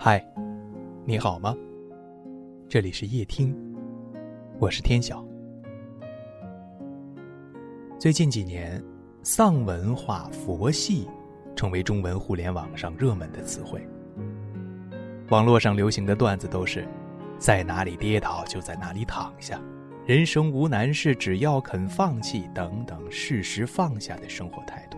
嗨，你好吗？这里是夜听，我是天晓。最近几年，丧文化、佛系成为中文互联网上热门的词汇。网络上流行的段子都是：在哪里跌倒就在哪里躺下，人生无难事，只要肯放弃等等，适时放下的生活态度。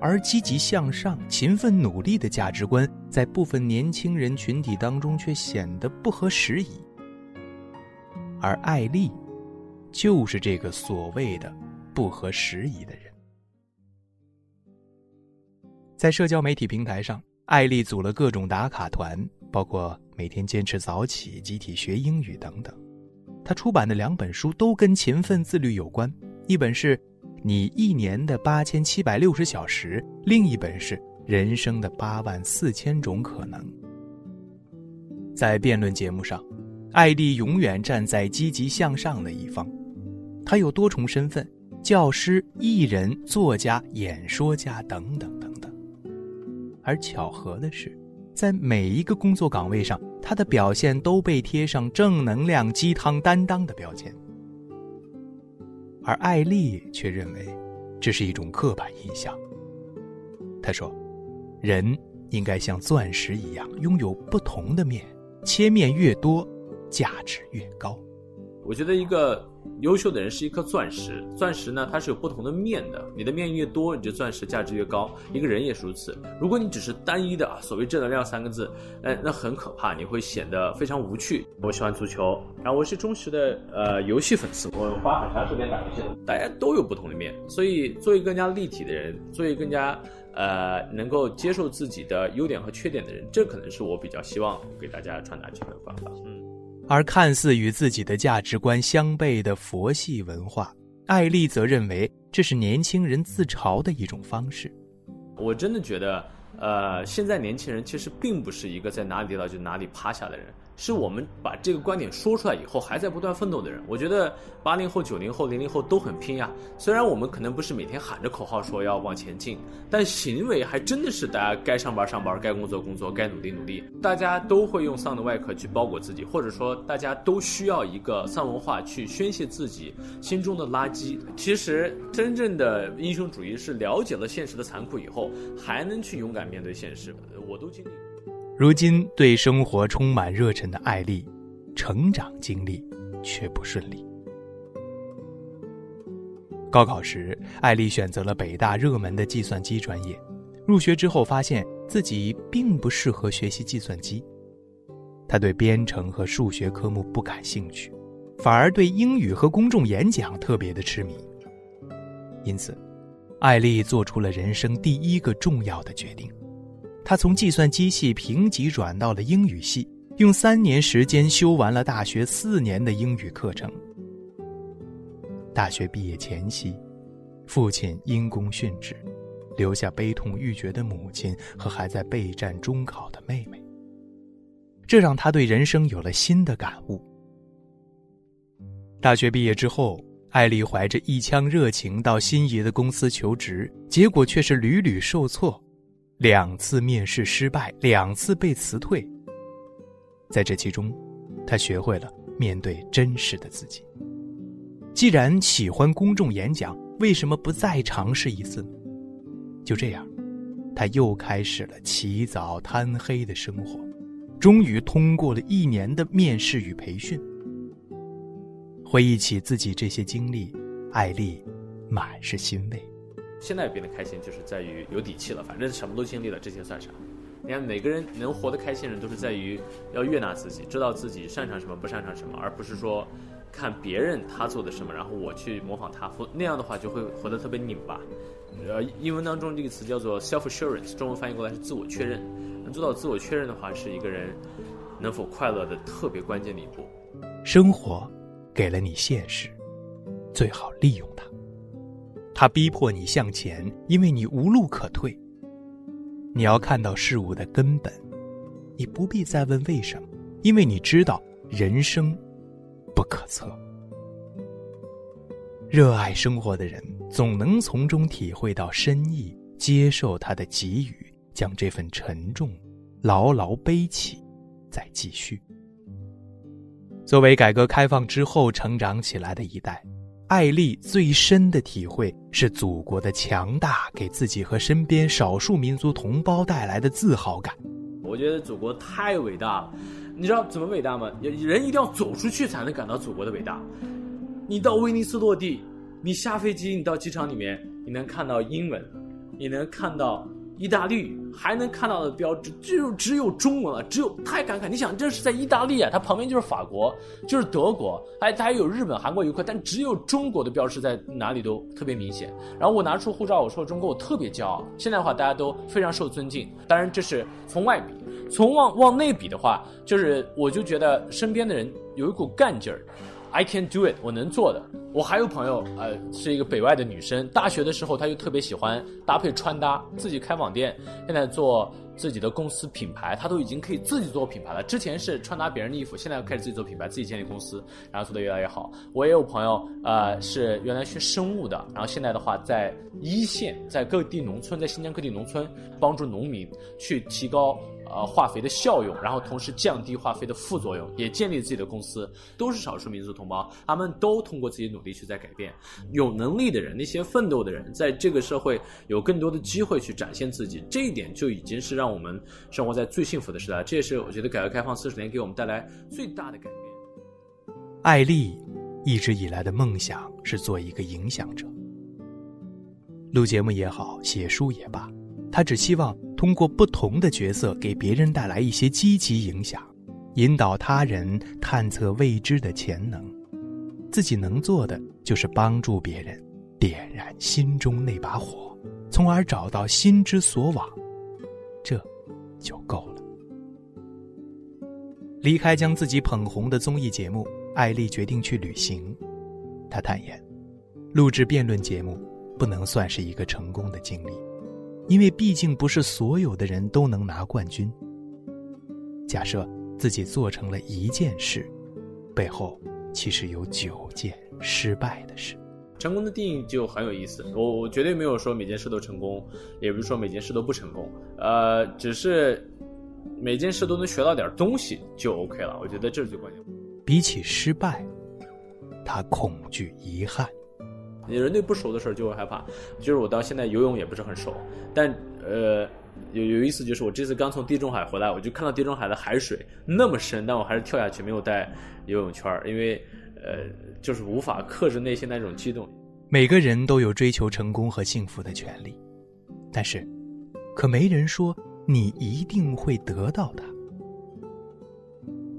而积极向上、勤奋努力的价值观，在部分年轻人群体当中却显得不合时宜。而艾丽，就是这个所谓的不合时宜的人。在社交媒体平台上，艾丽组了各种打卡团，包括每天坚持早起、集体学英语等等。她出版的两本书都跟勤奋自律有关，一本是。你一年的八千七百六十小时，另一本是人生的八万四千种可能。在辩论节目上，艾丽永远站在积极向上的一方。她有多重身份：教师、艺人、作家、演说家等等等等。而巧合的是，在每一个工作岗位上，她的表现都被贴上正能量、鸡汤担当的标签。而艾丽却认为，这是一种刻板印象。她说：“人应该像钻石一样，拥有不同的面，切面越多，价值越高。”我觉得一个。优秀的人是一颗钻石，钻石呢，它是有不同的面的。你的面越多，你这钻石价值越高。一个人也是如此。如果你只是单一的啊，所谓正能量三个字，哎，那很可怕，你会显得非常无趣。我喜欢足球，然后我是忠实的呃游戏粉丝，我花很长时间打游戏的。大家都有不同的面，所以做一个更加立体的人，做一个更加呃能够接受自己的优点和缺点的人，这可能是我比较希望给大家传达这个方法。嗯。而看似与自己的价值观相悖的佛系文化，艾丽则认为这是年轻人自嘲的一种方式。我真的觉得，呃，现在年轻人其实并不是一个在哪里跌倒就哪里趴下的人。是我们把这个观点说出来以后，还在不断奋斗的人。我觉得八零后、九零后、零零后都很拼呀。虽然我们可能不是每天喊着口号说要往前进，但行为还真的是大家该上班上班，该工作工作，该努力努力。大家都会用丧的外壳去包裹自己，或者说大家都需要一个丧文化去宣泄自己心中的垃圾。其实真正的英雄主义是了解了现实的残酷以后，还能去勇敢面对现实。我都经历过。如今对生活充满热忱的艾丽，成长经历却不顺利。高考时，艾丽选择了北大热门的计算机专业。入学之后，发现自己并不适合学习计算机。他对编程和数学科目不感兴趣，反而对英语和公众演讲特别的痴迷。因此，艾丽做出了人生第一个重要的决定。他从计算机系平级转到了英语系，用三年时间修完了大学四年的英语课程。大学毕业前夕，父亲因公殉职，留下悲痛欲绝的母亲和还在备战中考的妹妹。这让他对人生有了新的感悟。大学毕业之后，艾丽怀着一腔热情到心仪的公司求职，结果却是屡屡受挫。两次面试失败，两次被辞退。在这其中，他学会了面对真实的自己。既然喜欢公众演讲，为什么不再尝试一次？就这样，他又开始了起早贪黑的生活，终于通过了一年的面试与培训。回忆起自己这些经历，艾丽满是欣慰。现在变得开心，就是在于有底气了。反正什么都经历了，这些算啥？你看，每个人能活得开心，人都是在于要悦纳自己，知道自己擅长什么，不擅长什么，而不是说看别人他做的什么，然后我去模仿他。那样的话就会活得特别拧巴。呃，英文当中这个词叫做 self assurance，中文翻译过来是自我确认。能做到自我确认的话，是一个人能否快乐的特别关键的一步。生活给了你现实，最好利用它。他逼迫你向前，因为你无路可退。你要看到事物的根本，你不必再问为什么，因为你知道人生不可测。热爱生活的人总能从中体会到深意，接受他的给予，将这份沉重牢牢背起，再继续。作为改革开放之后成长起来的一代，艾丽最深的体会是祖国的强大给自己和身边少数民族同胞带来的自豪感。我觉得祖国太伟大了，你知道怎么伟大吗？人一定要走出去才能感到祖国的伟大。你到威尼斯落地，你下飞机，你到机场里面，你能看到英文，你能看到。意大利还能看到的标志，就只有中文了，只有太感慨。你想，这是在意大利啊，它旁边就是法国，就是德国，还它还有日本、韩国游客，但只有中国的标识在哪里都特别明显。然后我拿出护照，我说中国，我特别骄傲。现在的话，大家都非常受尊敬。当然，这是从外比，从往往内比的话，就是我就觉得身边的人有一股干劲儿。I can do it，我能做的。我还有朋友，呃，是一个北外的女生。大学的时候，她就特别喜欢搭配穿搭，自己开网店，现在做自己的公司品牌，她都已经可以自己做品牌了。之前是穿搭别人的衣服，现在开始自己做品牌，自己建立公司，然后做得越来越好。我也有朋友，呃，是原来学生物的，然后现在的话在一线，在各地农村，在新疆各地农村帮助农民去提高。呃，化肥的效用，然后同时降低化肥的副作用，也建立自己的公司，都是少数民族同胞，他们都通过自己努力去在改变。有能力的人，那些奋斗的人，在这个社会有更多的机会去展现自己，这一点就已经是让我们生活在最幸福的时代。这也是我觉得改革开放四十年给我们带来最大的改变。艾丽一直以来的梦想是做一个影响者，录节目也好，写书也罢。他只希望通过不同的角色给别人带来一些积极影响，引导他人探测未知的潜能。自己能做的就是帮助别人点燃心中那把火，从而找到心之所往，这就够了。离开将自己捧红的综艺节目，艾丽决定去旅行。她坦言，录制辩论节目不能算是一个成功的经历。因为毕竟不是所有的人都能拿冠军。假设自己做成了一件事，背后其实有九件失败的事。成功的定义就很有意思。我我绝对没有说每件事都成功，也不是说每件事都不成功。呃，只是每件事都能学到点东西就 OK 了。我觉得这是最关键。比起失败，他恐惧遗憾。你人对不熟的事儿就会害怕，就是我到现在游泳也不是很熟，但呃有有意思就是我这次刚从地中海回来，我就看到地中海的海水那么深，但我还是跳下去没有带游泳圈，因为呃就是无法克制内心那种激动。每个人都有追求成功和幸福的权利，但是可没人说你一定会得到它。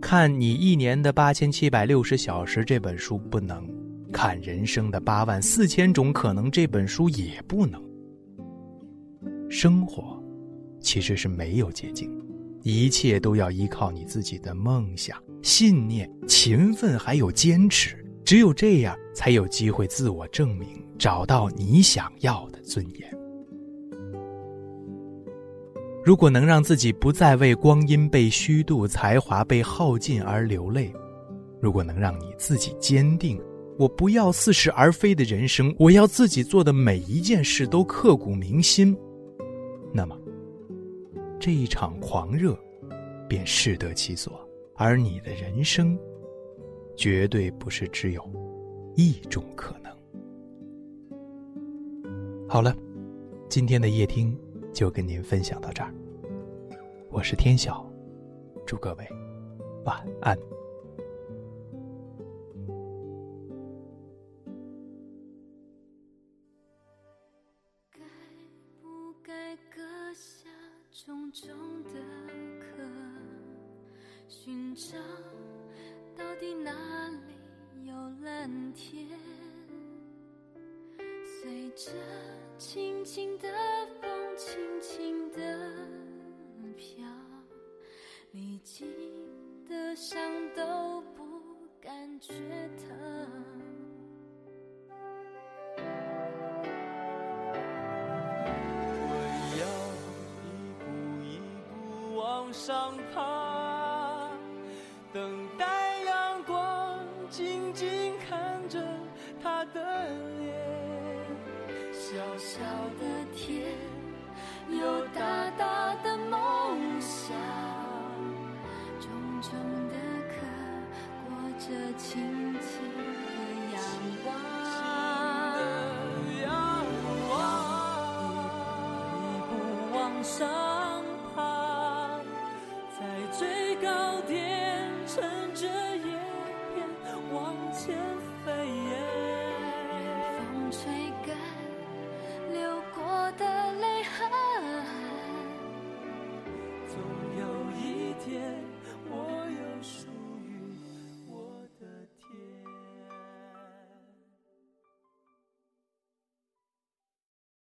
看你一年的八千七百六十小时这本书不能。看人生的八万四千种可能，这本书也不能。生活其实是没有捷径，一切都要依靠你自己的梦想、信念、勤奋还有坚持。只有这样，才有机会自我证明，找到你想要的尊严。如果能让自己不再为光阴被虚度、才华被耗尽而流泪，如果能让你自己坚定。我不要似是而非的人生，我要自己做的每一件事都刻骨铭心。那么，这一场狂热便适得其所，而你的人生绝对不是只有一种可能。好了，今天的夜听就跟您分享到这儿。我是天晓，祝各位晚安。有蓝天？随着轻轻的风，轻轻的飘，历经的伤都不感觉疼。我要一步一步往上爬，天有大大的梦想重重的壳裹着轻轻的阳光的仰望一步往上